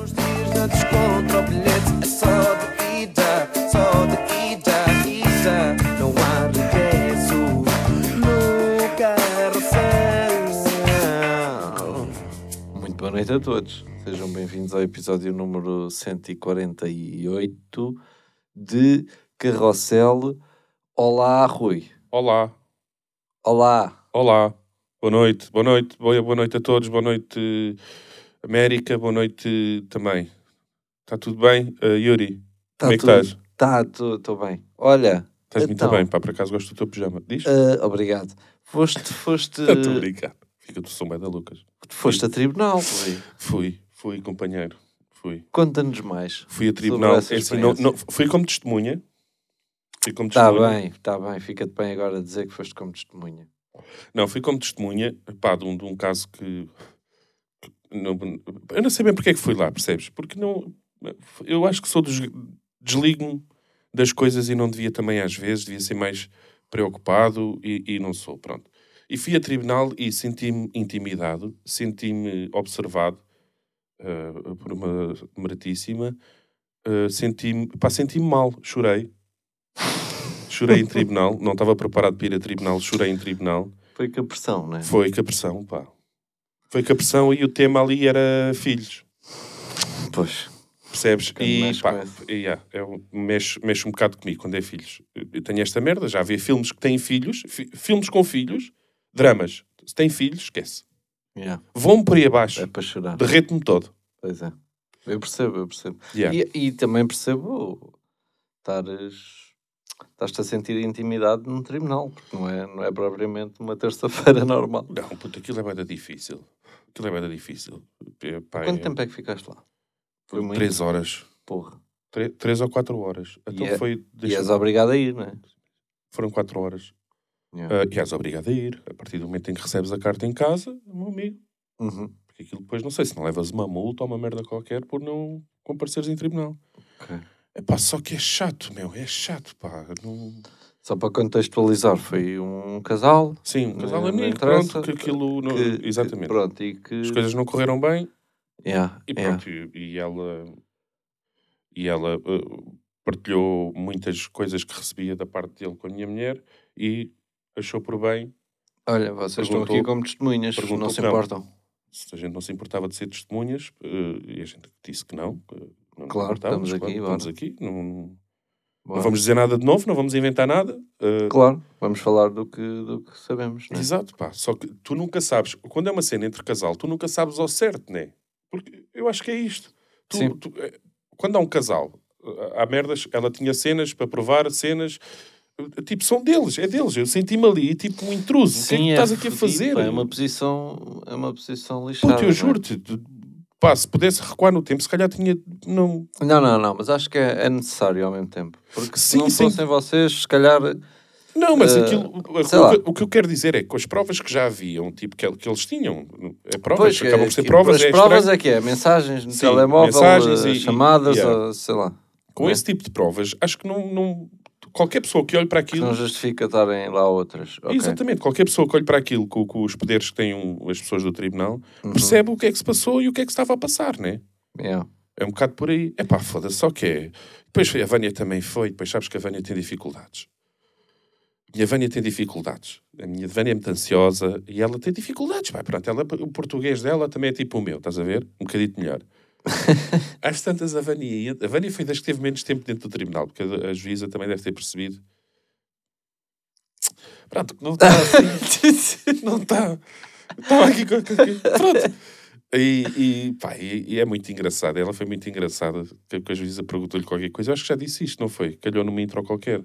nos dias da descontra, o bilhete é só de ida, só de ida, ida. Não há regresso no carrossel. Muito boa noite a todos. Sejam bem-vindos ao episódio número 148 de Carrossel. Olá, Rui. Olá, Olá. olá, boa noite, boa noite, boa, boa noite a todos, boa noite América, boa noite também. Está tudo bem? Uh, Yuri, Tá como é que tudo- estás? Tá, estou bem. Olha. Estás então, muito bem, pá, por acaso gosto do teu pijama. Diz? ah, obrigado. Foste, foste, Estou a brincar. Fica do som bem da Lucas. foste a tribunal, Rui. Fui, fui companheiro, fui. Conta-nos mais. Fui a tribunal, é assim, não, não, fui como testemunha. Fui como Está testemunha. bem, está bem. Fica-te bem agora dizer que foste como testemunha. Não, fui como testemunha, pá, de um, de um caso que... não- eu não sei bem porque é que fui lá, percebes? Porque não... Eu acho que sou dos... Desligo-me das coisas e não devia também às vezes, devia ser mais preocupado e, e não sou, pronto. E fui a tribunal e senti-me intimidado, senti-me observado eh, por uma meritíssima, eh, senti-me, pá, senti-me mal, chorei. Chorei em tribunal, não estava preparado para ir a tribunal, chorei em tribunal. Foi com a pressão, não é? Foi com a pressão, pá. Foi com a pressão e o tema ali era filhos, Pois. percebes? E pá, e, yeah, um- mexe, mexe um bocado comigo quando é filhos. Eu- Eu tenho esta merda, já vi filmes que têm filhos, fi- filmes com filhos, dramas. Se têm filhos, esquece. Yeah. Vão-me por aí abaixo, É para chorar. derreto-me todo. Pois é. Eu percebo, eu percebo. Yeah. E, e também percebo estares. Estás-te a sentir intimidade num tribunal, porque não é, não é propriamente uma terça-feira normal. Não, puta, aquilo é bem difícil. Aquilo é bem difícil. É, pá, Quanto é- tempo é que ficaste lá? Foi muito? Três horas. Porra. Tre- Três ou quatro horas. Então é- foi... E deixa- és obrigado a ir, não é? Foram quatro horas. Yeah. Ah, e és obrigado a ir. A partir do momento em que recebes a carta em casa, meu amigo. Uhum. Porque aquilo depois, não sei se não levas uma multa ou uma merda qualquer por não compareceres em tribunal. Ok. É pá, só que é chato, meu. É chato, pá. Não... Só para contextualizar, foi um casal Sim, um casal amigo, pronto, que aquilo... Não... que, Exatamente. pronto, e que As coisas não correram bem Yeah, e yeah. pronto. E, e ela... E ela ah, partilhou muitas coisas que recebia da parte dele com a minha mulher e achou por bem Olha, vocês estão aqui como testemunhas, não se não. importam. se a gente não se importava de ser testemunhas, eh, e a gente disse que não. que não Claro, estamos aqui, Estamos aqui, não, não Bora. vamos dizer nada de novo, não vamos inventar nada. eh, Claro, vamos falar do que, do que sabemos, não é? Exato, pá. Só que tu nunca sabes, quando é uma cena entre casal, tu nunca sabes ao certo, né? Porque eu acho que é isto. Tu- Sim. tu, eh, quando há um casal, eh, há merdas, ela tinha cenas para provar, cenas. Tipo, são deles, é deles. Eu senti-me ali, tipo, um intruso. o que é que tu estás aqui a fazer? É uma posição, é uma posição lixada. Puto, eu não é? juro-te, pá, se pudesse recuar no tempo, se calhar tinha. Não, Não, não, não, mas acho que é, é necessário ao mesmo tempo. Porque se Sim, não sim. fossem vocês, se calhar. Não, mas Eh, aquilo, o, o que eu quero dizer é que com as provas que já haviam, tipo, que, que eles tinham, é provas, Pois, acabam por ser provas, as é provas estranho. é que é mensagens no Sim, telemóvel, mensagens eh, e- e- chamadas, yeah. ou sei lá. Com é? esse tipo de provas, acho que não, não qualquer pessoa que olhe para Que aquilo, não justifica estarem lá outras. Ok. exatamente, qualquer pessoa que olhe para aquilo com, com os poderes que têm um- as pessoas do tribunal, Uhum. percebe o que é que se passou e o que é que se estava a passar, né? Yeah. É um bocado por aí. É pá, foda-se, só que é. Depois a Vânia também foi, depois sabes que a Vânia tem dificuldades. A Vânia tem dificuldades. A minha Vânia é muito ansiosa e ela tem dificuldades. Pá, pronto, ela, o português dela também é tipo o meu, estás a ver? Um bocadito melhor. Às tantas, a Vânia, ia- a Vânia foi das que teve menos tempo dentro do tribunal, porque a, a juíza também deve ter percebido. Pronto, não está assim. não está. Estava aqui com. Pronto. E, e, pá, e, e é muito engraçado. Ela foi muito engraçada. Que, que a juíza perguntou-lhe qualquer coisa. Eu acho que já disse isto, não foi? Calhou numa intro qualquer.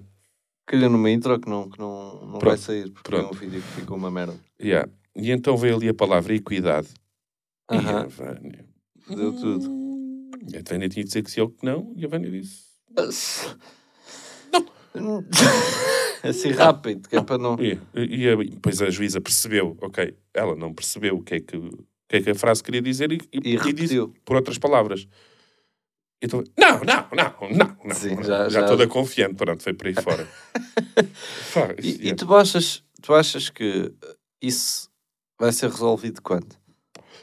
Calhou numa intro que não, que não, não vai Pronto, sair, porque pronto. é um vídeo que ficou uma merda. Yeah. E então veio ali a palavra equidade. E a. Vânia. Deu tudo. A Vânia tinha de dizer que sim ou que não. E a Vânia disse. Não. assim rápido, que é para não. E, e, depois a juíza percebeu, ok, ela não percebeu o que é que, o que, é que a frase queria dizer e, e, E disse por outras palavras. Então, não, não, não, não, não. Sim, já, já- já- toda confiante, pronto, foi por aí fora. Pá, E, e é- tu achas, tu achas que isso vai ser resolvido quando?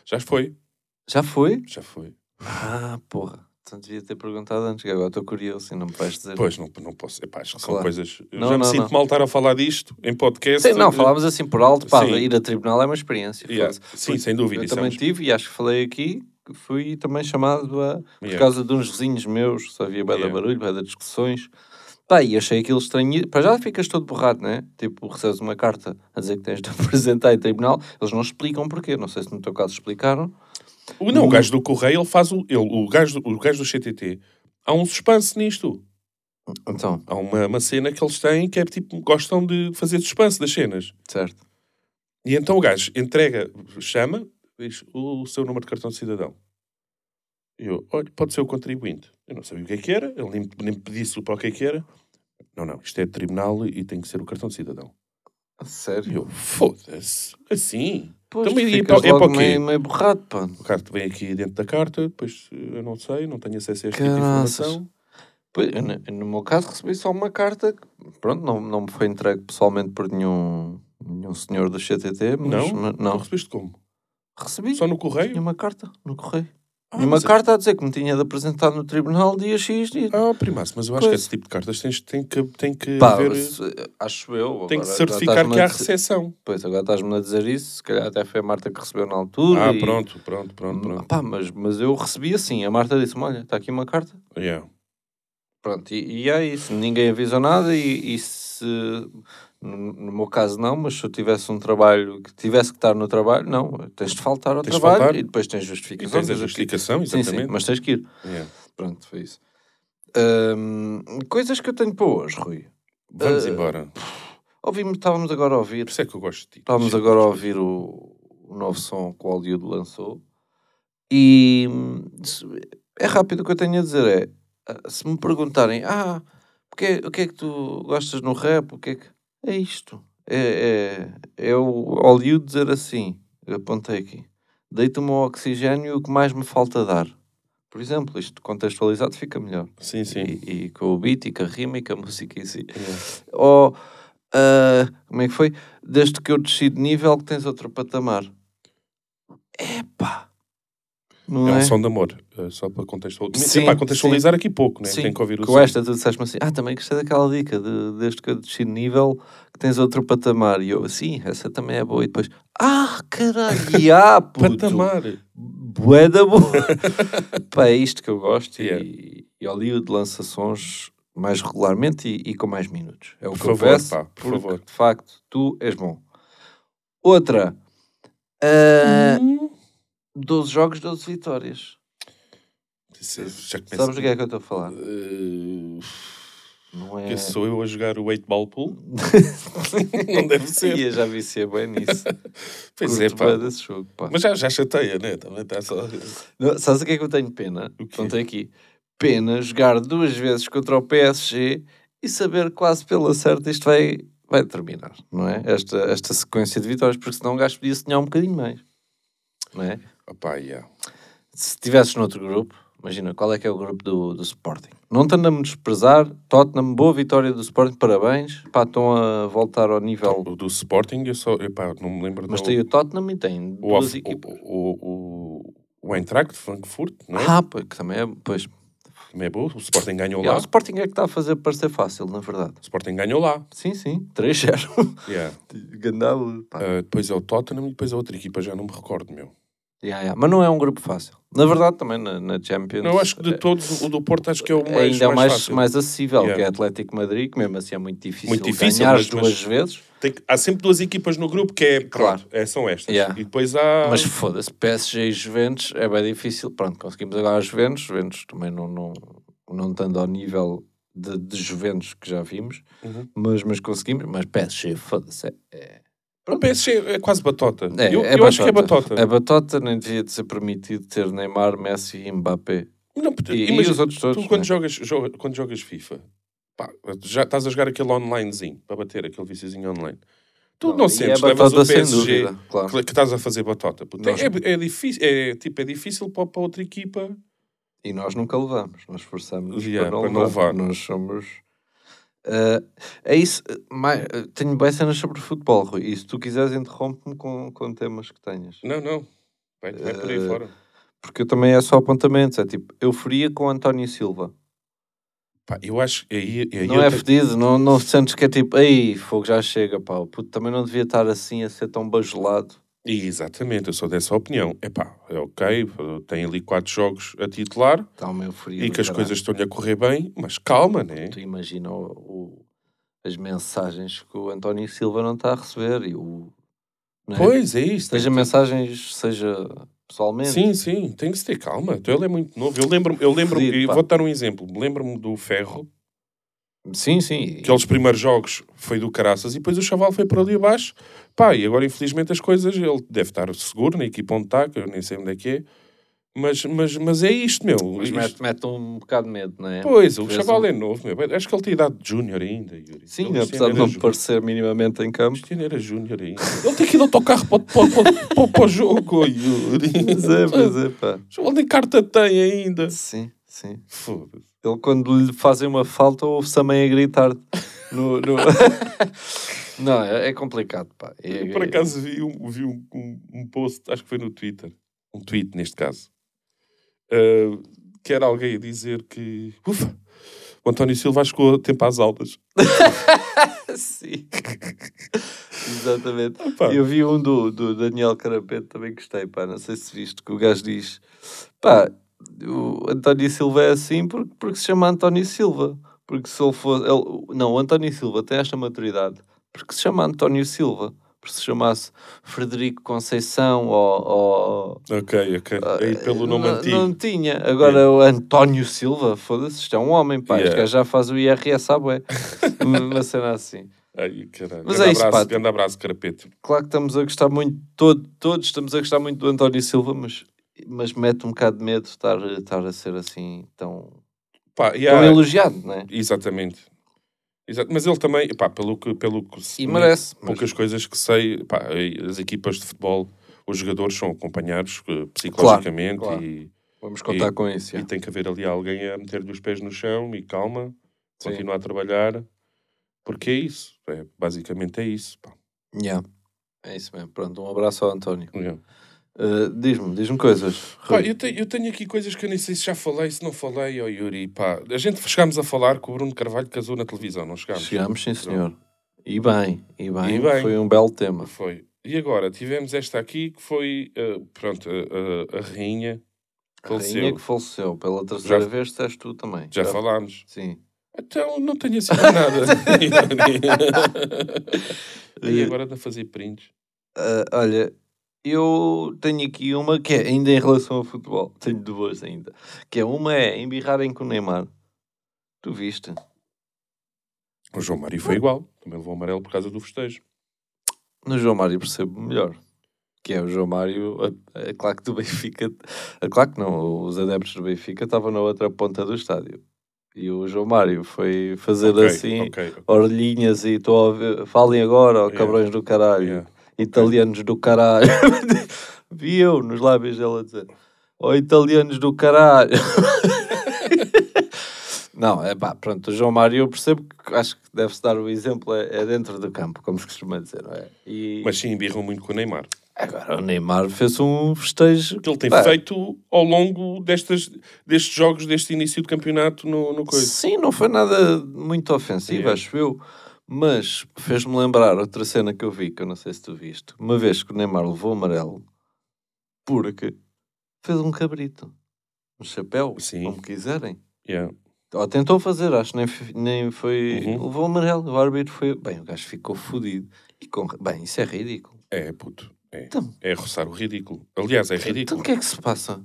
Já foi, Já foi? já foi. Ah, porra. Então devia ter perguntado antes, que agora estou curioso e não me vais dizer. Pois, não, não posso. Epá, acho que são Claro. coisas. Eu Não, já me não, sinto não. mal estar a falar disto em podcast. Sim, não, falámos assim por alto, pá, Sim. ir a tribunal é uma experiência. Yeah. foda-se. Sim, sem dúvida. Eu isso é também tive e acho que falei aqui que fui também chamado a, por Yeah. causa de uns vizinhos meus, só havia bada Yeah. barulho, bada discussões. Pá, e achei aquilo estranho. Para já ficas todo borrado, né? Tipo, recebes uma carta a dizer que tens de apresentar em tribunal, eles não explicam porquê. Não sei se no teu caso explicaram. O, não, o gajo do Correio, ele faz o. Ele, o, gajo, do- o gajo do CTT. Há um suspense nisto. Então, Há uma, uma cena que eles têm que é tipo. Gostam de fazer suspense das cenas. certo. E então o gajo entrega, chama, diz o seu número de cartão de cidadão. E eu, olha, pode ser o contribuinte. Eu não sabia o que é que era, ele nem, nem pedisse para o que é que era. Não, não, isto é de tribunal e tem que ser o cartão de cidadão. A E sério. eu, foda-se, assim. Pois, Então, e ficas para- para logo o quê? meio, meio borrado, pá. O cartão vem aqui dentro da carta, depois eh, eu não sei, não tenho acesso a este tipo de informação. Pois, no meu caso recebi só uma carta, que, pronto, não, não me foi entregue pessoalmente por nenhum, nenhum senhor do CTT, mas Não? mas- Não não. recebeste como? Recebi Só no tinha correio? uma carta no correio. Ah, e uma carta a dizer que me tinha de apresentar no tribunal dia X. Dia... Ah, primaço, mas eu acho que Pois. esse tipo de cartas tens, tem que, tem que Pá, haver... se- acho eu. Tem que certificar que há recepção. Pois, agora estás-me a dizer isso, se calhar até foi a Marta que recebeu na altura. Ah, e- pronto, pronto, pronto, pronto. Pá, mas, mas eu recebi assim, a Marta disse-me, olha, está aqui uma carta. Yeah. Pronto, e, e é isso, ninguém avisou nada e, e se, no, no meu caso não, mas se eu tivesse um trabalho, que tivesse que estar no trabalho, não, tens de faltar ao Tens trabalho faltar. e depois tens E justificação. tens a tens aqui- justificação, Sim, exatamente. sim, mas tens que ir. Yeah. Pronto, foi isso. Hum, coisas que eu tenho para hoje, Rui. Vamos Eh, embora. Ouvimos, estávamos agora a ouvir, Por isso é que eu gosto de ti. estávamos agora a ouvir o, o novo som que o Hollywood lançou e é rápido o que eu tenho a dizer é, ah, se me perguntarem, ah, porque, o que é que tu gostas no rap, o que é que... É isto. É, é, é o Hollywood dizer assim, eu apontei aqui, deita-me ao oxigênio o que mais me falta dar. Por exemplo, isto contextualizado fica melhor. Sim, sim. E, e com o beat e com a rima e com a música em si. Ou, ah, como é que foi? Desde que eu desci de nível que tens outro patamar. Epá! Não É é? um som de amor, eh, só para contextualizar. Sim, para contextualizar aqui pouco, né? Sim, Tem que ouvir o Com som. esta tu disseste-me assim, ah, também gostei daquela dica de desde que eu desci de nível que tens outro patamar. E eu, sim, essa também é boa. E depois, ah, caralho, ah, puto, Patamar. bué da boa. Pá, é isto que eu gosto Yeah. e, e Hollywood lança sons mais regularmente e, e com mais minutos. É o Por que favor, eu peço, pá, por porque, favor. de facto, tu és bom. Outra, ah, Hum. 12 jogos, 12 vitórias. É- já Sabes do que é que eu estou a falar? Eh, Não é... que sou eu a jogar o 8 ball pool? Não deve ser. Ih, eu já vi ser bem nisso. Pois Curto é, pá. desse jogo, pá. Mas já, já chateia, né? Também está só. Não, sabes o que é que eu tenho pena? O? Contei aqui. Pena jogar duas vezes contra o PSG e saber quase pela certa isto vai, vai terminar, não é? Esta, esta sequência de vitórias, porque senão o gajo podia sonhar um bocadinho mais, não é? Opá, yeah. Se estivesses noutro grupo, imagina, qual é que é o grupo do, do Sporting? Não andamos a desprezar, Tottenham, boa vitória do Sporting, parabéns, pá, estão a voltar ao nível... O do Sporting, eu só. Epá, não me lembro Mas do- tem o Tottenham e tem o, duas equipas. o, o, o, o Eintracht de Frankfurt, não é? Ah, pois, que também é, pois, Também é bom. O Sporting ganhou Yeah, lá. o Sporting é que está a fazer parecer fácil, na verdade. O Sporting ganhou lá. Sim, sim. 3-0. Yeah. Gandalo. pá. Ah, depois é o Tottenham e depois a outra equipa, já não me recordo, meu. Yeah, yeah. Mas não é um grupo fácil. Na verdade, também na, na Champions. Eu acho que de é- todos, o do Porto acho que é o mais, ainda é o mais, fácil. mais acessível, Yeah. que é Atlético Madrid, que mesmo assim é muito difícil, Muito difícil, ganhar mas- duas mas- vezes. Tem que- há sempre duas equipas no grupo que é, Claro. claro, é, são estas. Yeah. E depois há... Mas foda-se, PSG e Juventus é bem difícil. Pronto, conseguimos agora as Juventus. Juventus também não, não, não estando ao nível de, de Juventus que já vimos, Uhum. mas, mas conseguimos. Mas PSG, foda-se, é, é, O PSG é quase batota. É, eu é eu acho que é batota. A batota nem devia de ser permitido ter Neymar, Messi e Mbappé. Não, E, e imagina, os outros todos. tu quando né? jogas, joga- quando jogas FIFA, pá, já estás a jogar aquele onlinezinho, para bater aquele viciozinho online. Tu não, Não, e sentes, é levas o batota PSG dúvida, claro. que, que estás a fazer batota. Nós- É, é difícil, é, tipo, é difícil para, para outra equipa. E nós nunca levamos, nós esforçamos Yeah, para não para levar. Nós somos. Ah, é isso. ah, mai- ah, tenho bem cenas sobre futebol, Rui. E se tu quiseres, interrompe-me com, com temas que tenhas. Não, não. Vai, vai por aí Eh, fora. Porque eu também é só apontamentos. É tipo, euforia com António Silva. Pá, eu acho que aí, aí não eu é te- fedido, não, não sentes que é tipo, ei, fogo já chega, pá. O puto também não devia estar assim a ser tão bajulado. Exatamente, eu sou dessa opinião. Epá, é ok, tem ali quatro jogos a titular euforia. e que as coisas estão-lhe a correr bem, mas calma, né? Tu imagina o, o- as mensagens que o António Silva não está a receber e o. não é? Pois é isso. Seja que- mensagens, seja pessoalmente. Sim, sim, tem que se ter calma. Então ele é muito novo. Eu lembro-me, eu lembro e pá. vou dar um exemplo. Lembro-me do Ferro, sim. sim. aqueles primeiros jogos foi do caraças e depois o chaval foi por ali abaixo. Pá, e agora infelizmente as coisas, ele deve estar seguro na equipa onde está, que eu nem sei onde é que é. Mas, mas, mas é isto, meu. Mas Isto- mete, mete um bocado de medo, não é? Pois, o chaval um- é novo, meu. Acho que ele tem idade de júnior ainda, Yuri. Sim, Ele apesar de não ju- parecer minimamente em campo. Ainda era júnior ainda. Ele tem que ir de autocarro para, para, para, para, para o jogo, Yuri. Mas é, mas é, pá. Ele nem carta tem ainda. Sim, sim. Foda-se. Ele, quando lhe fazem uma falta, ouve-se também a gritar. No, no... não, é, é complicado, pá. É- Eu, por acaso vi, um, vi um, um, um post, acho que foi no Twitter, um tweet neste caso, uh, que era alguém a dizer que, ufa, o António Silva chegou a tempo às aulas. Sim. Exatamente. Epá. Eu vi um do, do Daniel Carapete, também gostei, pá. Não sei se viste que o gajo diz: pá, o António Silva é assim porque, porque se chama António Silva. Porque se ele fosse. ele- não, o António Silva tem esta maturidade porque se chama António Silva. Porque se chamasse Frederico Conceição ou. ou Ok, ok. Aí pelo nome não, antigo. não tinha. Agora o António Silva, foda-se, isto é um homem, pá. Yeah. já faz o IRS à bué. Uma cena assim. Ai, caralho. Mas grande é isso, abraço, pá. grande abraço, Carapete. Claro que estamos a gostar muito, todo- todos estamos a gostar muito do António Silva, mas, mas mete um bocado de medo estar, estar a ser assim tão, Pá, tão elogiado, não é? Exatamente. Exato. Mas ele também, pá, pelo que, pelo que se- E merece. mas- poucas coisas que sei, pá, as equipas de futebol, os jogadores são acompanhados eh, psicologicamente claro. E, Vamos contar e- com isso. e já. tem que haver ali alguém a meter-lhe os pés no chão e calma, Sim. continuar a trabalhar, porque é isso, é, basicamente é isso. Pá. Yeah. É isso mesmo. Pronto, um abraço ao António. Yeah. Uh, diz-me, diz-me coisas. Pá, eu, tenho, eu tenho aqui coisas que eu nem sei se já falei, se não falei, ó Yuri. Pá, a gente chegámos a falar que o Bruno Carvalho casou na televisão, não chegámos? Chegamos, sim senhor. E bem, e bem, E bem. foi um belo tema. Foi. E agora, tivemos esta aqui que foi, eh, pronto, a, a- a rainha A faleceu. rainha que faleceu pela terceira Já- vez, disseste tu também. Já falámos. Sim. Então, não tenho assim nada. e agora anda a fazer prints. Ah, olha, eu tenho aqui uma que é ainda em relação ao futebol. Tenho duas ainda. Que é uma é embirrarem com o Neymar. Tu viste? O João Mário foi igual. Também levou amarelo por causa do festejo. No João Mário percebo melhor. Que é o João Mário, a, a claque do Benfica. A claque não, os adeptos do Benfica estavam na outra ponta do estádio. E o João Mário foi fazer Ok, assim, ok, ok. orelhinhas e estou a falem agora, ó Yeah. cabrões do caralho. Yeah. Italianos do caralho. Vi eu nos lábios dela a dizer: Ó italianos do caralho. Não, é pá, pronto, o João Mário eu percebo que acho que deve-se dar o exemplo, é, é dentro do campo, como se costuma dizer, não é? E Mas sim, embirram muito com o Neymar. agora o Neymar fez um festejo. Que ele tem Pá, feito ao longo destas, destes jogos, deste início de campeonato no, no coisa. Sim, não foi nada muito ofensivo, Yeah. acho eu. Mas fez-me lembrar outra cena que eu vi, que eu não sei se tu viste. Uma vez que o Neymar levou amarelo, porque fez um cabrito. Um chapéu, Sim. como quiserem. Yeah. Ou tentou fazer, acho que nem, nem foi. Uhum. Levou amarelo, o árbitro foi. Bem, o gajo ficou fodido. E com... Bem, isso é ridículo. É, puto. É. Então, É roçar o ridículo. Aliás, é então ridículo. o que é que se passa?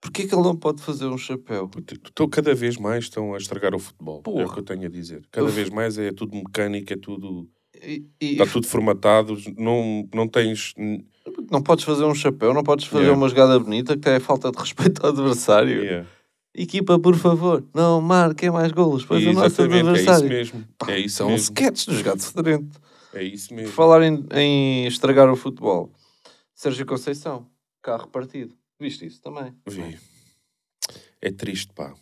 Porquê que ele não pode fazer um chapéu? Estou cada vez mais estão a estragar o futebol. É o Porra. que eu tenho a dizer. Cada Uf. vez mais é tudo mecânico, é tudo. E, e- Está tudo formatado. Não, não tens. Não podes fazer um chapéu, não podes fazer Yeah. uma jogada bonita que é falta de respeito ao adversário. Yeah. Equipa, por favor, não marquem mais golos, pois o nosso Exatamente, é isso adversário. mesmo. É isso São mesmo. sketch dos gatos fedorento. É isso Por mesmo. falar em, em estragar o futebol, Sérgio Conceição, carro partido. Viste isso também? Vi. É triste, pá.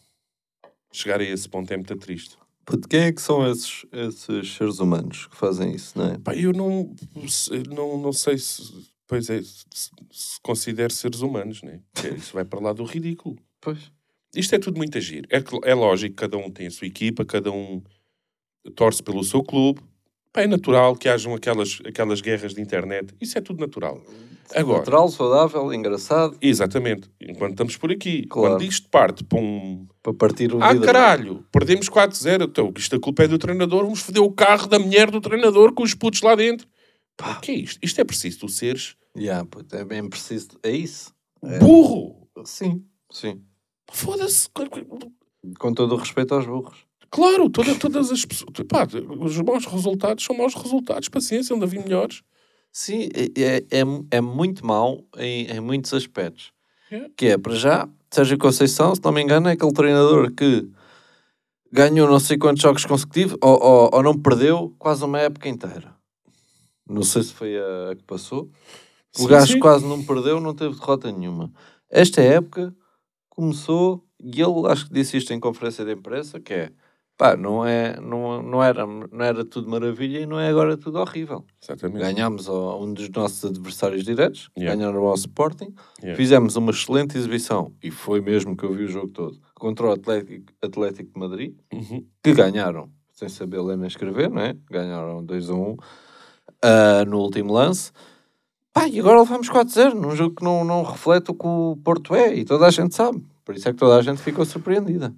Chegar a esse ponto é muito triste. Puto, quem é que são esses, esses seres humanos que fazem isso, não é? Pá, eu não, não, não sei se. Pois é, se, se considere seres humanos, né? Isso vai para lá do ridículo. Pois. Isto é tudo muito agir. É, é lógico que cada um tem a sua equipa, cada um torce pelo seu clube. É natural que hajam aquelas, aquelas guerras de internet. Isso é tudo natural. Agora, Natural, saudável, engraçado, exatamente. Enquanto estamos por aqui, Claro. quando isto parte para um. para partir um Ah, vidro. caralho, perdemos 4-0. Então, isto a culpa é do treinador. Vamos foder o carro da mulher do treinador com os putos lá dentro. Pá, o que é isto? Isto é preciso tu seres Yeah, puto, é bem preciso. É isso? É. burro. Sim, sim. Foda-se. Com todo o respeito aos burros. Claro, toda, todas as pessoas. Pá, os maus resultados são maus resultados. Paciência, onde havia melhores. Sim, é, é, é muito mau em, em muitos aspectos. É. Que é, para já, Sérgio Conceição, se não me engano, é aquele treinador que ganhou não sei quantos jogos consecutivos ou, ou, ou não perdeu quase uma época inteira. Não sei se foi a, a que passou. O Sim, gajo sim. quase não perdeu, não teve derrota nenhuma. Esta época começou, e ele acho que disse isto em conferência de imprensa, que é, pá, não, é, não, não, era, não era tudo maravilha e não é agora tudo horrível. Exatamente. Ganhámos a um dos nossos adversários diretos, Yeah. ganharam ao Sporting, Yeah. fizemos uma excelente exibição, e foi mesmo que eu vi o jogo todo, contra o Atlético, Atlético de Madrid, Uhum. que ganharam, sem saber ler nem escrever, não é? Ganharam 2 a 1 ah, no último lance. Pá, e agora levamos 4-0, num jogo que não, não reflete o que o Porto é, e toda a gente sabe. Por isso é que toda a gente ficou surpreendida.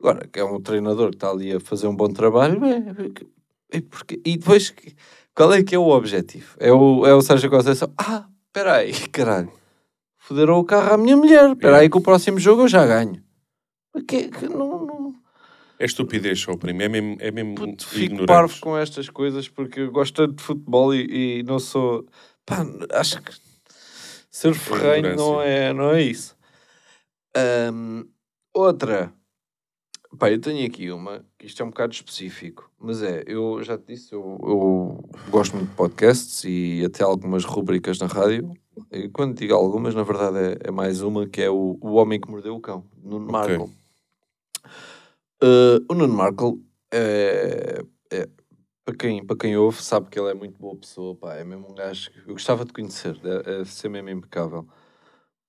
Agora, que é um treinador que está ali a fazer um bom trabalho, é, é, é porque, e depois, qual é que é o objetivo? É o, é o Sérgio Conceição, ah, espera aí, caralho, foderam o carro à minha mulher, espera aí que o próximo jogo eu já ganho. Que, que não, não, É estupidez só, primo. É mesmo, é mesmo Puto, fico parvo com estas coisas porque eu gosto tanto de futebol e, e não sou. Pá, acho que ser ferrenho não é, não é isso. Ahm, outra. Pá, eu tenho aqui uma, que isto é um bocado específico, mas é, eu já te disse, eu, eu gosto muito de podcasts e até algumas rubricas na rádio. E quando digo algumas, na verdade é, é mais uma, que é o, o Homem que Mordeu o Cão, Nuno Ok. Marco. Uh, o Nuno Markle é, é- para, quem, para quem ouve sabe que ele é muito boa pessoa, pá, é mesmo um gajo que eu gostava de conhecer, é, é ser mesmo impecável.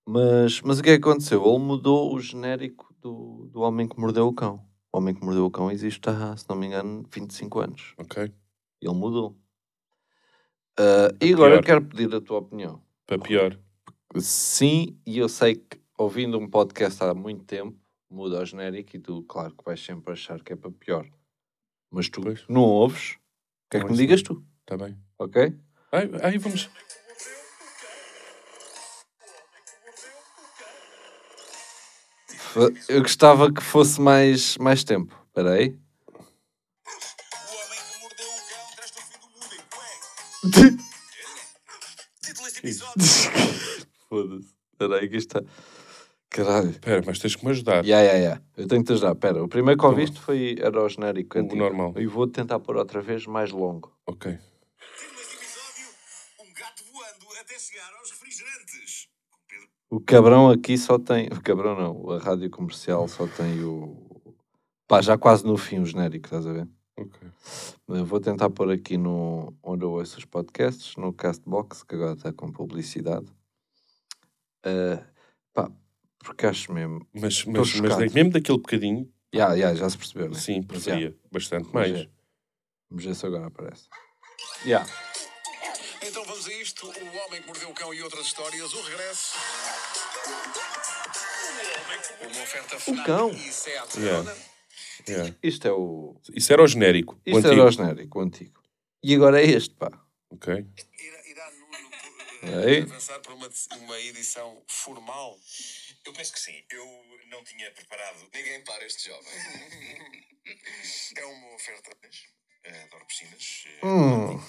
Mas, mas o que é que aconteceu? Ele mudou o genérico do, do Homem que Mordeu o Cão. O Homem que Mordeu o Cão existe há, se não me engano, 25 anos. Ok? Ele mudou. Uh, e agora eu quero pedir a tua opinião. Para pior. Sim, e eu sei que ouvindo um podcast há muito tempo, muda o genérico e tu, claro, que vais sempre achar que é para pior. Mas tu Pois. não ouves, o que é que me digas tu, Está bem. ok? Aí, aí vamos. Eu gostava que fosse mais, mais tempo. Espera aí. O homem que mordeu o cão traz-te o fim do mundo em cueca. Título deste episódio. Foda-se. Espera aí que isto está... Caralho. Espera, mas tens que me ajudar. Ya, ya, ya. Eu tenho que te ajudar. Espera, o primeiro que ouviste foi, era o genérico O antigo. normal. E vou tentar pôr outra vez mais longo. Ok. O cabrão aqui só tem. O cabrão não, a rádio comercial só tem o. Pá, já quase no fim o genérico, estás a ver? Ok. Eu vou tentar pôr aqui no. onde eu ouço os podcasts, no Castbox, que agora está com publicidade. Ah, pá, porque acho mesmo. Mas, mas, mas mesmo daquele bocadinho, Ya, ya, já se percebeu, né? sim, preferia ya, bastante mais. é. Vamos ver se agora aparece. Ya. Isto: O Homem que Mordeu o Cão e outras histórias. O regresso. Uma oferta FNAC cão. e Seat Yeah. Yeah. Isto é o. Isso era o genérico. o Isto antigo. era o genérico, o antigo. E agora é este, pá. Ok. Irá, irá Nuno eh, avançar para uma, uma edição formal? Eu penso que sim. Eu não tinha preparado. Ninguém para este jovem. é uma oferta. eh, Adoro piscinas. eh, Hum.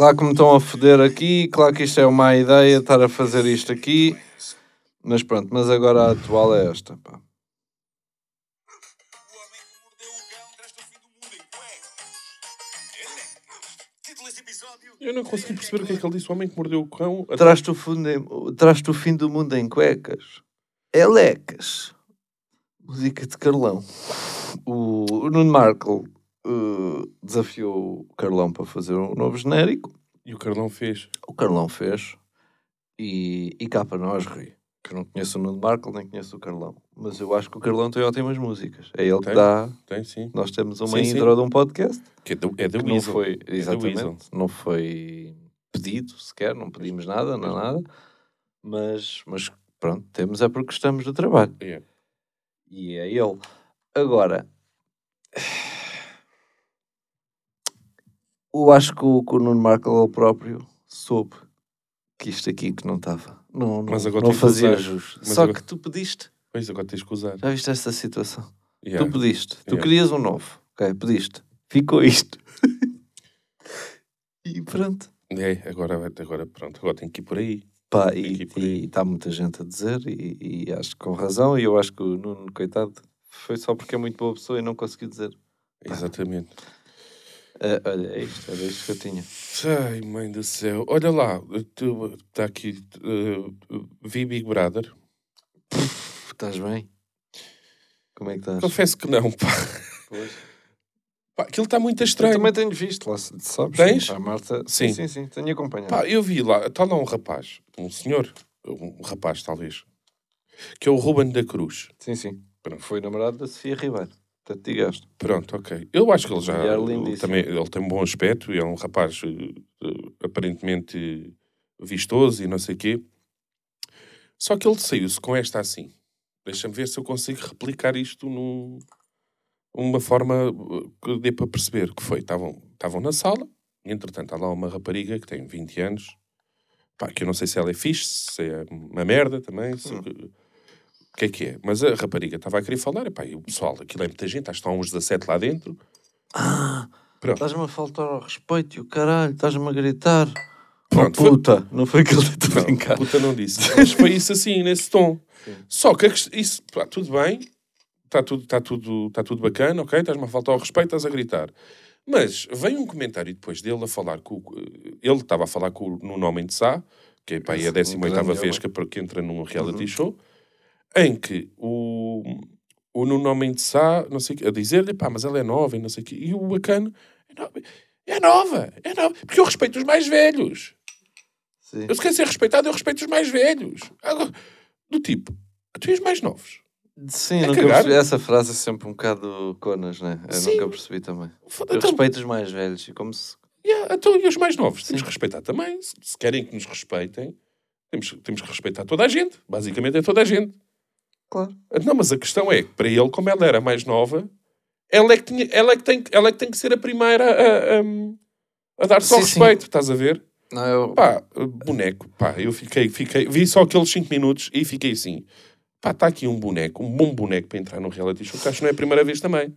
Claro que me estão a foder aqui, claro que isto é uma ideia estar a fazer isto aqui. Mas pronto, mas agora a atual é esta, pá. Eu não consegui perceber o que é que ele disse. O homem que mordeu o cão. Traz-te o, fundo o fim do mundo em cuecas. Elecas. Música de Carlão. O, o Nuno Markle eh, desafiou o Carlão para fazer um novo genérico. E o Carlão fez. O Carlão fez. E, e cá para nós, Rui. Que eu não conheço o Nuno Marco, nem conheço o Carlão. Mas eu acho que o Carlão tem ótimas músicas. É ele que Tem? dá. Tem, sim. Nós temos uma Sim, sim. intro de um podcast. Que é da, é da que não foi, É exatamente, Weasel. não foi pedido sequer, não pedimos nada, não é nada, mas, mas pronto, temos é porque gostamos do trabalho. É. E é ele. Agora, eu acho que o, que o Nuno próprio soube que isto aqui que não estava. Não, não, Mas agora não fazia jus. Só agora- que tu pediste. Pois, agora tens que usar. Já viste esta situação? Yeah. Tu pediste. Tu Yeah. querias um novo. Ok, pediste. Ficou isto. e pronto. É, agora, agora pronto, agora tem que ir por aí. Pá, e está muita gente a dizer, e, e acho que com razão, e eu acho que o Nuno, coitado, foi só porque é muito boa pessoa e não conseguiu dizer. Exatamente. "Ah, olha, é isto, era isto que eu tinha. Ai, mãe do céu. Olha lá, está aqui. uh, vi Big Brother. Estás bem? Como é que estás? Confesso que não, pá. Pá, aquilo está muito Eu estranho. também tenho visto, lá, sabes? Tens? A Marta. Sim. Sim, sim, sim, tenho acompanhado. Pá, eu vi lá, está lá um rapaz, um senhor, um rapaz talvez, que é o Ruben da Cruz. Sim, sim. Pronto. Foi namorado da Sofia Ribeiro. Portanto, digaste. Pronto, ok. Eu acho que ele já. Ele também, ele tem um bom aspecto e é um rapaz eh, aparentemente vistoso e não sei o quê. Só que ele saiu-se com esta assim. Deixa-me ver se eu consigo replicar isto num, uma forma eh, que dê para perceber que foi. Estavam, estavam na sala, entretanto há lá uma rapariga que tem 20 anos, pá, que eu não sei se ela é fixe, se é uma merda também, se- Hum. O que é que é. Mas a rapariga estava a querer falar, e pá, e o pessoal, aquilo é muita gente, acho que estão uns 17 lá dentro. Ah, estás-me a faltar ao respeito e o caralho, estás-me a gritar. Pronto, oh, foi- puta, não foi que ele tentou Não, brincar. puta não disse. Mas foi isso assim, nesse tom. Só que isso, pá, tudo bem, está tudo, tá tudo, tá tudo bacana, ok? Estás-me a faltar ao respeito, estás a gritar. Mas veio um comentário depois dele a falar com o- Ele estava a falar com o Nuno Homem de Sá, que é pá, aí a Esse 18 grande vez que, que entra num reality Uhum. show, em que o, o Nuno Homem de Sá, não sei a dizer-lhe, pá, mas ela é nova e não sei o quê. E o bacana, é nova, é nova, é nova, porque eu respeito os mais velhos. Sim. Eu se quero ser respeitado, eu respeito os mais velhos. Agora, do tipo, tu és mais novos. Sim, É nunca percebi. Essa frase é sempre um bocado conas, né? Eu Sim. nunca percebi também. Eu então, respeito os mais velhos e como se. yeah, então, e os mais novos? Temos Sim. que respeitar também. Se, se querem que nos respeitem, temos, temos que respeitar toda a gente. Basicamente é toda a gente. Claro. Não, mas a questão é que para ele, como ela era mais nova, ela é que, tinha, ela é que, tem, ela é que tem que ser a primeira a, a, a dar só Sim, sim. respeito, estás a ver? Não, eu. Pá, boneco, pá, eu fiquei, fiquei, vi só aqueles 5 minutos e fiquei assim, pá, está aqui um boneco, um bom boneco para entrar no reality show, que acho que não é a primeira vez também.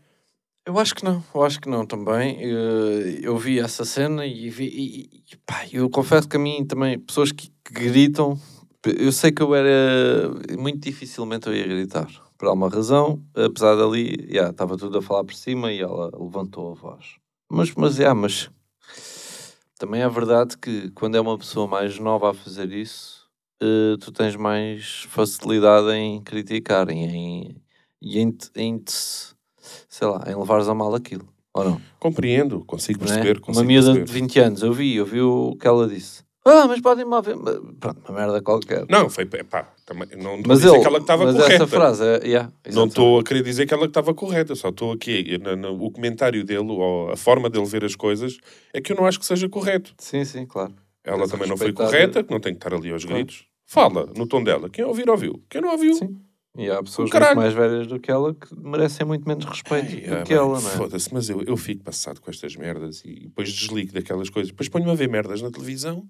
Eu acho que não, eu acho que não também. Eh, Eu vi essa cena e vi. E, e, pá, eu confesso que a mim também, pessoas que, que gritam, eu sei que eu era. Muito dificilmente eu ia gritar. Por alguma razão, apesar dali, yeah, estava tudo a falar por cima e ela levantou a voz. Mas, mas, yeah, mas. Também é verdade que quando é uma pessoa mais nova a fazer isso, eh, tu tens mais facilidade em criticar e em, e em, em sei lá, em levares a mal aquilo, ou não? Compreendo, consigo não é? perceber, Uma consigo miúda perceber. de 20 anos, eu vi, eu vi o que ela disse. Ah, mas podem mal ver. Pronto, uma merda qualquer. Não, foi, pá, também, não estou a dizer ele, que ela estava mas correta. essa frase, é, yeah, Não estou a querer dizer que ela estava correta, só estou aqui, na- na- o comentário dele, ou a forma dele ver as coisas, é que eu não acho que seja correto. Sim, sim, claro. Ela Tens também não foi correta, que não tem que estar ali aos Claro. gritos. Fala, no tom dela. Quem ouvir, ouviu. Quem não ouviu, Sim. E há pessoas caralho. muito mais velhas do que ela que merecem muito menos respeito Ai, do ah, que bem, ela, não é? Foda-se, mas eu, eu fico passado com estas merdas e depois desligo daquelas coisas. Depois ponho-me a ver merdas na televisão,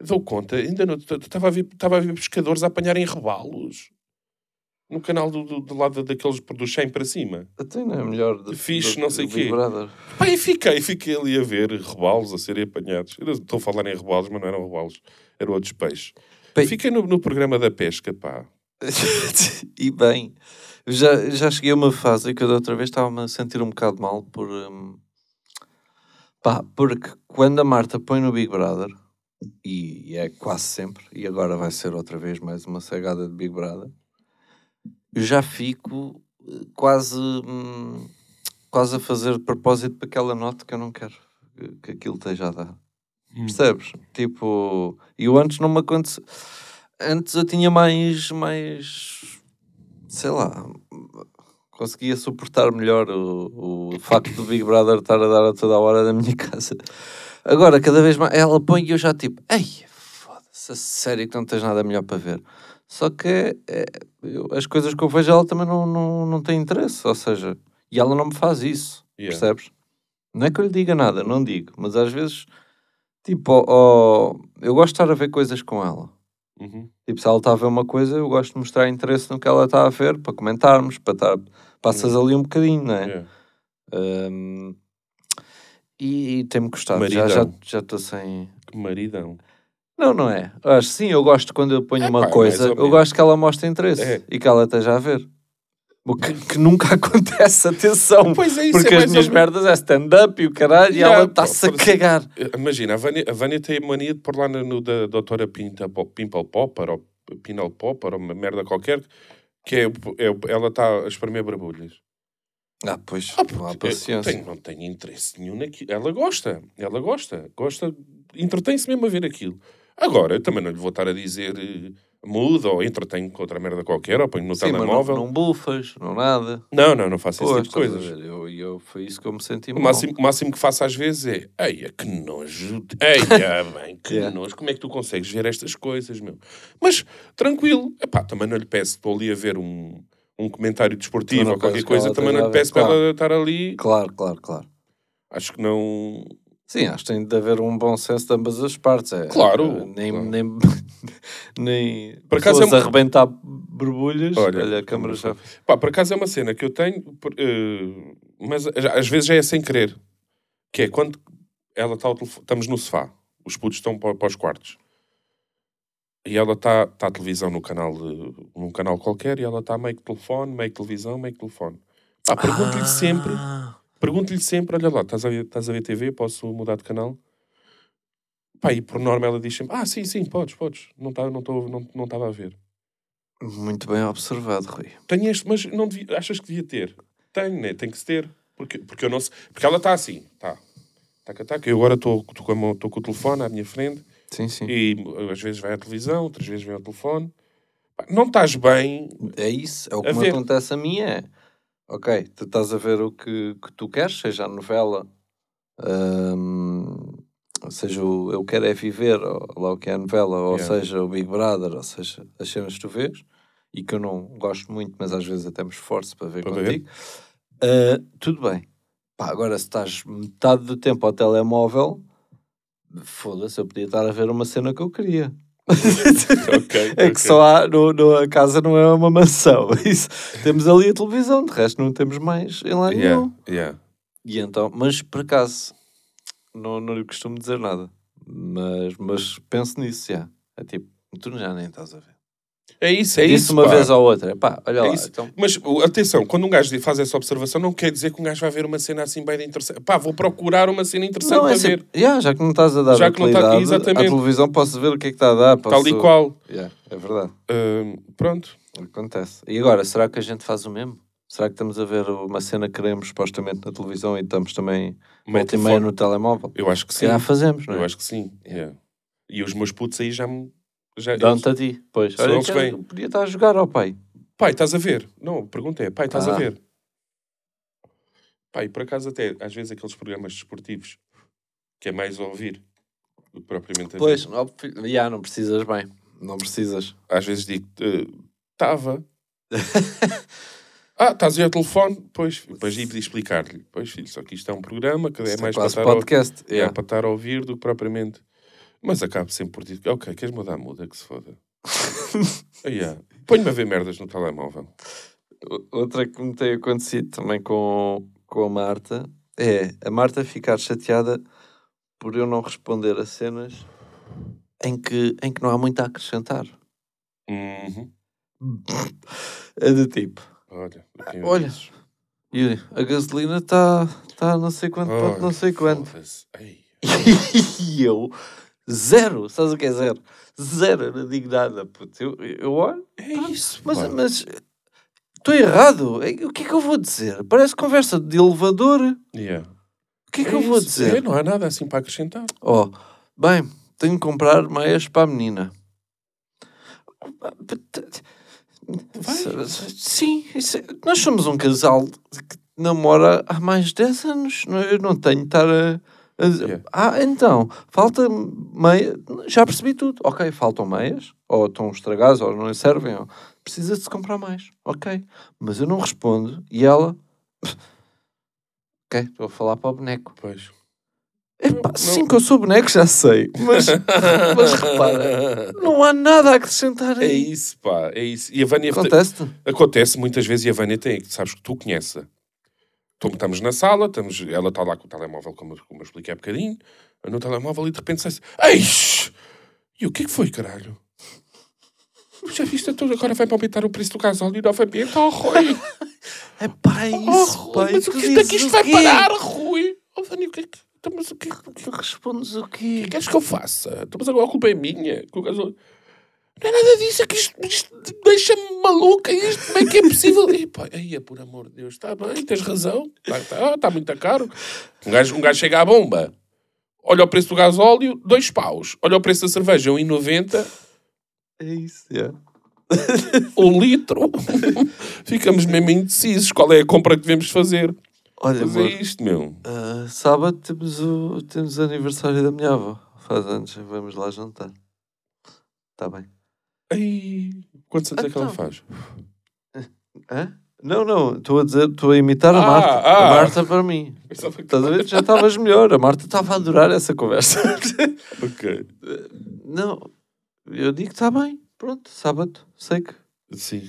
dou conta, ainda não estava a ver, estava a ver pescadores a apanharem rebalos no canal do, do, do lado daqueles do 100 para cima. Até não é melhor do, Fixe, do- não sei do quê. Pá, e fiquei, fiquei ali a ver rebalos a serem apanhados. Eu estou a falar em rebalos, mas não eram rebalos, eram outros peixes. Bem- Fiquei no, no programa da pesca, pá. e bem, já, já cheguei a uma fase que eu da outra vez estava-me a sentir um bocado mal por. hum, pá, porque quando a Marta põe no Big Brother, e é quase sempre, e agora vai ser outra vez mais uma cegada de Big Brother, eu já fico eh, quase. hum, quase a fazer de propósito para que ela note que eu não quero que, que aquilo esteja a dar. Percebes? Tipo, eu antes não me aconteceu. Antes eu tinha mais, mais, sei lá, conseguia suportar melhor o, o facto do Big Brother estar a dar a toda a hora da minha casa. Agora, cada vez mais, ela põe e eu já tipo, ei, foda-se, a sério que não tens nada melhor para ver. Só que é- eu- as coisas que eu vejo ela também não, não, não têm interesse, ou seja, e ela não me faz isso, Yeah. percebes? Não é que eu lhe diga nada, não digo, mas às vezes, tipo, ó, ó, eu gosto de estar a ver coisas com ela. Uhum. Tipo, se ela está a ver uma coisa, eu gosto de mostrar interesse no que ela está a ver, para comentarmos, para estar, passas ali um bocadinho, não é? Yeah. Hum, e, e tem-me gostado, já Maridão. já já estou sem... Que maridão. Não, não é. Eu Acho sim, eu gosto quando eu ponho É uma pá, coisa, eu gosto que ela mostre interesse É. e que ela esteja a ver. O que, que nunca acontece, atenção. Pois é, isso porque é as minhas merdas é stand-up e o caralho e ela está-se a cagar. Imagina, a Vânia, a Vânia tem a mania de pôr lá no, no da doutora Pinta, Pimple Popper ou Pinal Popper ou uma merda qualquer, que é, é- ela está a espremer barbulhas. Ah, pois, Ah, não há paciência. tenho- não tenho interesse nenhum naquilo. Ela gosta, ela gosta, gosta, entretém-se mesmo a ver aquilo. Agora, eu também não lhe vou estar a dizer muda ou entretém com outra merda qualquer ou ponho no Sim, mas não, telemóvel. não bufas, não nada. Não, não, não faço esse Pois, tipo de coisas. Eu, eu, foi isso que eu me senti O máximo, o máximo que faço às vezes é Eia, que nojo. Eia, bem, que Yeah. nojo. Como é que tu consegues ver estas coisas, meu? Mas, tranquilo. Epá, também não lhe peço. Estou ali a ver um, um comentário desportivo ou qualquer coisa. Também não lhe peço para claro. ela estar ali. Claro, claro, claro. Acho que não... Sim, acho que tem de haver um bom senso de ambas as partes. É, Claro, é, Nem, claro. nem, nem Por acaso é um- a arrebentar borbulhas. Olha, Olha, a câmara já... Pá, por acaso é uma cena que eu tenho, eh, mas já- às vezes já é sem querer. Que é quando ela está ao telefone, estamos no sofá, os putos estão para, para os quartos. E ela está tá a televisão no canal, de- num canal qualquer, e ela está meio que telefone, meio que televisão, meio que telefone. Pá, pergunto-lhe sempre, Ah, pergunto-lhe sempre, olha lá, estás a, ver, estás a ver TV, posso mudar de canal? Pá, e por norma ela diz sempre, ah, sim, sim, podes, podes. Não estava não, tô- não, não estava a ver. Muito bem observado, Rui. Tenho este, mas não devia, achas que devia ter? Tenho, né? Tem que se ter. Porque, porque eu não sei. Porque ela está assim, tá. Taca, taca. Eu agora estou com, tô com o telefone à minha frente Sim, sim. e às vezes vai à televisão, outras vezes vem ao telefone. Não estás bem. É isso. É o que me acontece a mim é... Ok, tu estás a ver o que, que tu queres, seja a novela, hum, seja o Eu Quero É Viver, ou lá o que é a novela, ou Yeah. seja o Big Brother, ou seja as cenas que tu vês, e que eu não gosto muito, mas às vezes até me esforço para ver Para ver. contigo. Ah, tudo bem. Pá, agora, se estás metade do tempo ao telemóvel, foda-se, eu podia estar a ver uma cena que eu queria. Ok. É que só há, no, no- a casa não é uma mansão. Isso, temos ali a televisão, de resto não temos mais em lá Yeah, nenhum. yeah. E então, mas por acaso, não, não lhe costumo dizer nada. Mas, mas penso nisso, já. É tipo, tu já nem estás a ver. É isso, é Disse isso. uma pá. vez ou outra, pá, olha É lá. isso. Então, Mas atenção, quando um gajo faz essa observação, não quer dizer que um gajo vai ver uma cena assim bem interessante. Pá, vou procurar uma cena interessante não, é para ver. sempre, yeah, já que não estás a dar Já que não tá- exatamente. à televisão posso ver o que é que está a dar. Tal posso- e qual. Yeah, é verdade. Hum, pronto. Acontece. E agora, será que a gente faz o mesmo? Será que estamos a ver uma cena que queremos supostamente na televisão e estamos também volta e meia no telemóvel? Eu acho que sim. calhar fazemos, não é? Eu acho que sim. yeah. E os meus putos aí já me. Já, Dão-te a ti. Pois. Olha, eles que quero- vêm. podia estar a jogar ao pai. Pai, estás a ver? Não, a pergunta é: pai, estás a Ah. ver? Pai, por acaso, até às vezes aqueles programas desportivos que é mais a ouvir do que propriamente a Pois, filho, já, não precisas bem. Não precisas. Às vezes digo: estava. ah, estás aí ao telefone? Pois, depois ia explicar-lhe: Pois, filho, só que isto é um programa que é Isto mais para quase estar, a, podcast. é yeah. para estar a ouvir do que propriamente. Mas acabo sempre por dizer: Ok, queres mudar? Muda, que se foda. Ah, yeah. Põe-me a ver merdas no telemóvel. Outra que me tem acontecido também com, com a Marta é a Marta ficar chateada por eu não responder a cenas em que, em que não há muito a acrescentar. Uhum. É do tipo, Olha, Olha. Yuri, a gasolina está tá não sei quanto, ponto não sei quanto. E eu, zero, sabes o que é zero? Zero, eu não digo nada, puto. Eu, eu olho, É isso, mas pá. mas estou errado. É- O que é que eu vou dizer? Parece conversa de elevador. O Yeah. que é que É eu vou isso. dizer? É, não há nada assim para acrescentar. Oh, Bem, tenho que comprar meias para a menina. Sim, isso é- nós somos um casal que namora há mais de 10 anos. não- Eu não tenho de estar a. Yeah. Ah, então, falta meia. Já percebi tudo. Ok, faltam meias, ou estão estragadas, ou não servem, ou precisa de se comprar mais. Ok, mas eu não respondo e ela. Ok, estou a falar para o boneco. Pois. Epá, Não- sim, que eu sou boneco, já sei. Mas, mas repara, não há nada a acrescentar É aí. isso, pá, é isso. E a Vânia Acontece-te? acontece muitas vezes e a Vânia tem, sabes que tu conheces. Então, Estamos na sala, estamos, ela está lá com o telemóvel, como, eu- como eu expliquei há bocadinho, no telemóvel e de repente sai Eish! E o que é que foi, caralho? Já viste tudo, agora vai para aumentar o preço do gasóleo novamente, oh Rui! É pá, é Oh, isso, Rui, pá. e mas o que é que dizes isto o vai quê? parar, Rui? Oh, Vânia, o que é que... então, mas o que é que... Tu respondes o O quê? que queres que eu faça? Então, mas agora a culpa é minha. que o gasóleo- Não é nada disso, é que isto, isto deixa-me maluca. Isto como é que é possível? E, pá, aí, é por amor de Deus, está bem, tens razão. Está tá, tá muito caro. Um gajo, um gajo chega à bomba, olha o preço do gasóleo, dois paus. Olha o preço da cerveja, 1,90. É isso, é. Um litro. Ficamos mesmo indecisos. Qual é a compra que devemos fazer? Olha, Mas amor, é isto, meu. ah, sábado temos o, temos o aniversário da minha avó. Faz anos, vamos lá jantar. Está bem. Ai, quantos anos é que ela Então. faz? Hã? Não, não, estou a dizer, estou a imitar a Ah, Marta. ah. A Marta para mim. Estás a ver? Já estavas melhor. A Marta estava a adorar essa conversa. Ok. não, eu digo que está bem. Pronto, sábado, sei que. Sim.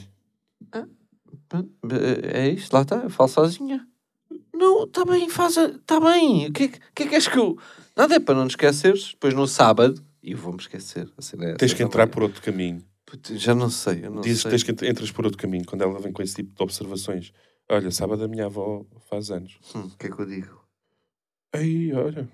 É isto, lá está, eu falo sozinha. Não, está bem, faz. Está bem. O que, é que é que és que eu. Nada é para não te esqueceres. Depois no sábado, e vou-me esquecer. A cena é Tens que entrar também. por outro caminho. Já não sei, eu não Dizes sei. que tens que ent- entras por outro caminho quando ela vem com esse tipo de observações. Olha, sábado a minha avó faz anos. Hum, O que é que eu digo? Ei, olha,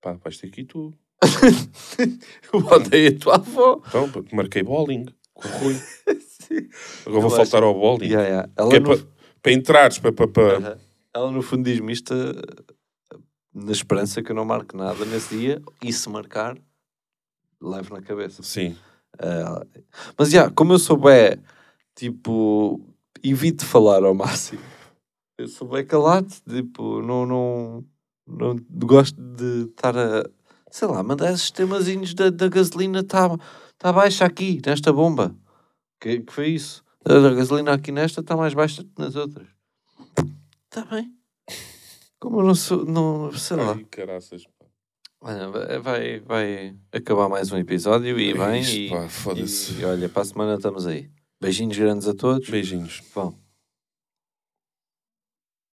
pá, vais ter aqui tu. Eu odeio a tua avó. Então, marquei bowling com o Rui. Agora vou faltar ao bowling. Yeah, yeah. Ela, é no, para para entrares, para. para, para... Aham. ela no fundo diz-me isto eh, na esperança que eu não marque nada nesse dia e se marcar, levo na cabeça. Sim. Ah, mas já, como eu sou bem, tipo, evito falar ao máximo. Eu sou bem calado, tipo, não, não, não gosto de estar a, sei lá, mandar esses temazinhos da, da gasolina está tá baixa aqui, nesta bomba. Que, que foi isso? A da gasolina aqui nesta está mais baixa que nas outras. Está bem. Como eu não sou, não, sei lá. Ai, caraças. Olha, vai- vai, acabar mais um episódio e bem. Isto, E, pá, e olha, para a semana estamos aí. Beijinhos grandes a todos. Beijinhos. Vão.